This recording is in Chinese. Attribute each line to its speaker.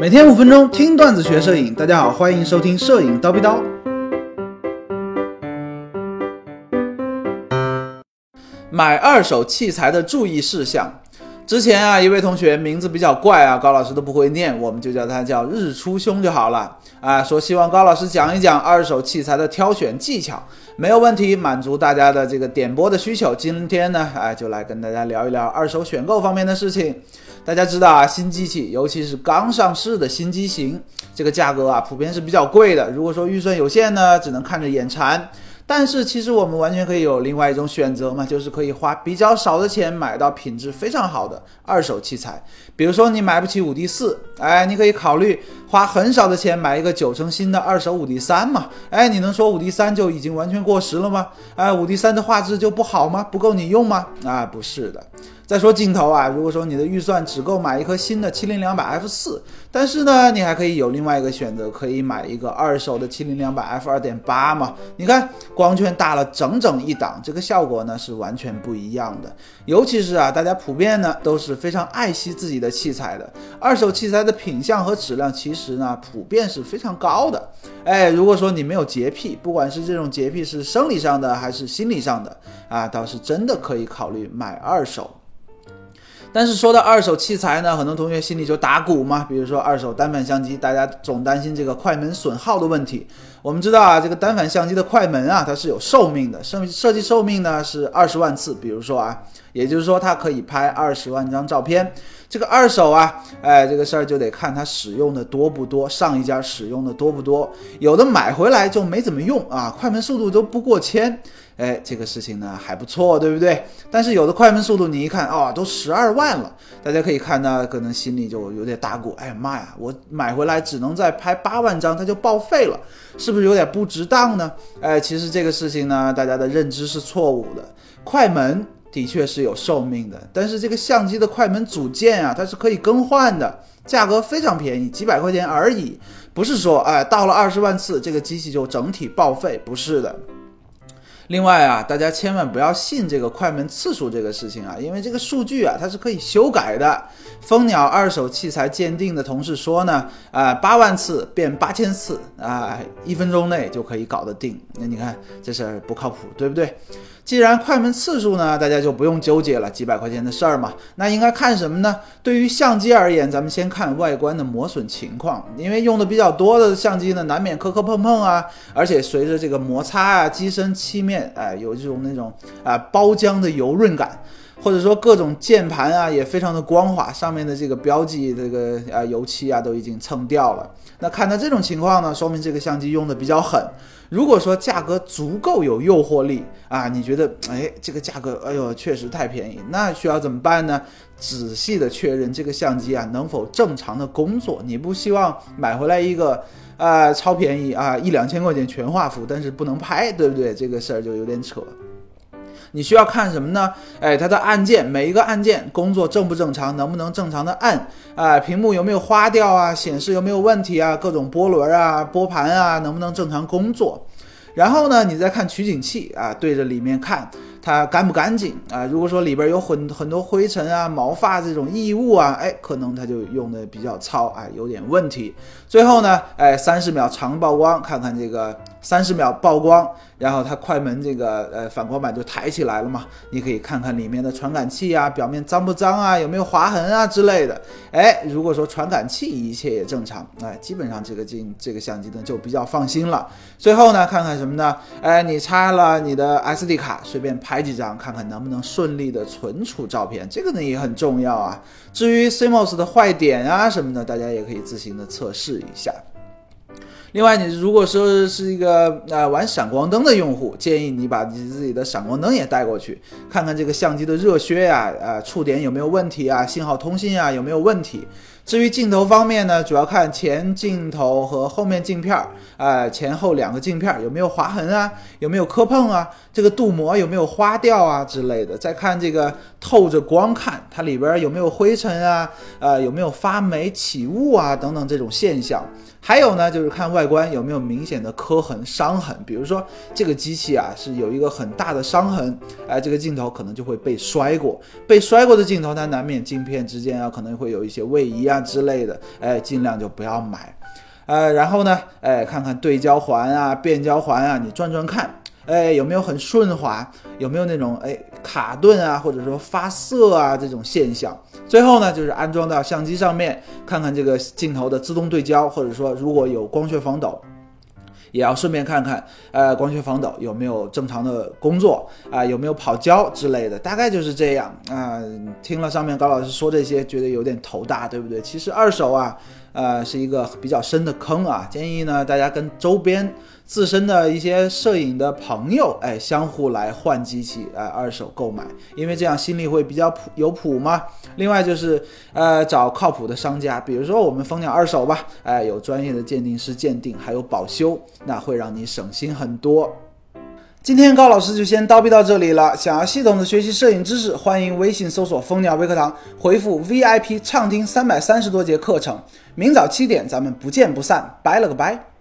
Speaker 1: 每天五分钟听段子学摄影，大家好，欢迎收听摄影叨逼叨。买二手器材的注意事项。之前啊，一位同学名字比较怪啊，高老师都不会念，我们就叫他叫日出兄就好了啊。说希望高老师讲一讲二手器材的挑选技巧，没有问题，满足大家的这个点播的需求。今天呢，哎，就来跟大家聊一聊二手选购方面的事情。大家知道啊，新机器，尤其是刚上市的新机型，这个价格啊，普遍是比较贵的。如果说预算有限呢，只能看着眼馋。但是其实我们完全可以有另外一种选择嘛，就是可以花比较少的钱买到品质非常好的二手器材。比如说你买不起五 D 四，哎，你可以考虑花很少的钱买一个九成新的二手五 D 三嘛。哎，你能说五 D 三就已经完全过时了吗？哎，五 D 三的画质就不好吗？不够你用吗？啊，不是的。再说镜头啊，如果说你的预算只够买一颗新的七零两百 f 四，但是呢，你还可以有另外一个选择，可以买一个二手的七零两百 f 二点八嘛。你看光圈大了整整一档，这个效果呢是完全不一样的。尤其是啊，大家普遍呢都是非常爱惜自己的器材的，二手器材的品相和质量其实实呢普遍是非常高的。哎，如果说你没有洁癖，不管是这种洁癖是生理上的还是心理上的啊，倒是真的可以考虑买二手。但是说到二手器材呢，很多同学心里就打鼓嘛。比如说二手单反相机，大家总担心这个快门损耗的问题。我们知道啊，这个单反相机的快门啊，它是有寿命的，设设计寿命呢是二十万次。比如说啊，也就是说它可以拍二十万张照片。这个二手啊，哎，这个事儿就得看它使用的多不多，上一家使用的多不多。有的买回来就没怎么用啊，快门速度都不过千。哎，这个事情呢还不错，对不对？但是有的快门速度，你一看哦，都十二万了，大家可以看到，可能心里就有点打鼓。哎呀妈呀，我买回来只能再拍八万张，它就报废了，是不是有点不值当呢？哎，其实这个事情呢，大家的认知是错误的。快门的确是有寿命的，但是这个相机的快门组件啊，它是可以更换的，价格非常便宜，几百块钱而已，不是说哎到了二十万次，这个机器就整体报废，不是的。另外啊，大家千万不要信这个快门次数这个事情啊，因为这个数据啊，它是可以修改的。蜂鸟二手器材鉴定的同事说呢，啊，八万次变八千次啊，一分钟内就可以搞得定。那你看这事儿不靠谱，对不对？既然快门次数呢，大家就不用纠结了，几百块钱的事儿嘛。那应该看什么呢？对于相机而言，咱们先看外观的磨损情况，因为用的比较多的相机呢，难免磕磕碰碰啊，而且随着这个摩擦啊，机身漆面哎有这种那种啊包浆的油润感。或者说各种键盘啊也非常的光滑，上面的这个标记这个啊油漆啊都已经蹭掉了。那看到这种情况呢，说明这个相机用的比较狠。如果说价格足够有诱惑力啊，你觉得哎这个价格哎呦确实太便宜，那需要怎么办呢？仔细的确认这个相机啊能否正常的工作。你不希望买回来一个啊超便宜啊一两千块钱全画幅，但是不能拍，对不对？这个事儿就有点扯。你需要看什么呢？哎，它的按键，每一个按键工作正不正常，能不能正常的按？啊，屏幕有没有花掉啊？显示有没有问题啊？各种波轮啊、波盘啊，能不能正常工作？然后呢，你再看取景器啊，对着里面看。它干不干净啊？如果说里边有很很多灰尘啊、毛发这种异物啊，哎，可能它就用的比较糙，哎，有点问题。最后呢，哎，三十秒长曝光，看看这个三十秒曝光，然后它快门这个呃反光板就抬起来了嘛，你可以看看里面的传感器啊，表面脏不脏啊，有没有划痕啊之类的。哎，如果说传感器一切也正常，哎，基本上这个镜这个相机呢就比较放心了。最后呢，看看什么呢？哎，你插了你的 SD 卡，随便拍。拍几张看看能不能顺利的存储照片，这个呢也很重要啊。至于 CMOS 的坏点啊什么的，大家也可以自行的测试一下。另外，你如果说是一个呃玩闪光灯的用户，建议你把你自己的闪光灯也带过去，看看这个相机的热靴呀、啊触点有没有问题啊，信号通信啊有没有问题。至于镜头方面呢，主要看前镜头和后面镜片儿，啊，前后两个镜片有没有划痕啊，有没有磕碰啊，这个镀膜有没有花掉啊之类的。再看这个透着光看，它里边有没有灰尘啊，呃，有没有发霉起雾啊等等这种现象。还有呢，就是看外观有没有明显的磕痕、伤痕，比如说这个机器啊是有一个很大的伤痕，哎，这个镜头可能就会被摔过，被摔过的镜头它难免镜片之间啊可能会有一些位移啊。啊之类的，哎，尽量就不要买。呃，然后呢，哎，看看对焦环啊、变焦环啊，你转转看，哎，有没有很顺滑，有没有那种哎卡顿啊，或者说发涩啊这种现象。最后呢，就是安装到相机上面，看看这个镜头的自动对焦，或者说如果有光学防抖。也要顺便看看，呃，光学防抖有没有正常的工作啊？有没有跑焦之类的？大概就是这样啊。听了上面高老师说这些，觉得有点头大，对不对？其实二手啊，呃，是一个比较深的坑啊。建议呢，大家跟周边。自身的一些摄影的朋友，哎，相互来换机器，哎，二手购买，因为这样心里会比较谱有谱嘛。另外就是，呃，找靠谱的商家，比如说我们蜂鸟二手吧，哎，有专业的鉴定师鉴定，还有保修，那会让你省心很多。今天高老师就先叨逼到这里了。想要系统的学习摄影知识，欢迎微信搜索蜂鸟微课堂，回复 VIP 畅听三百三十多节课程。明早七点，咱们不见不散。拜了个拜。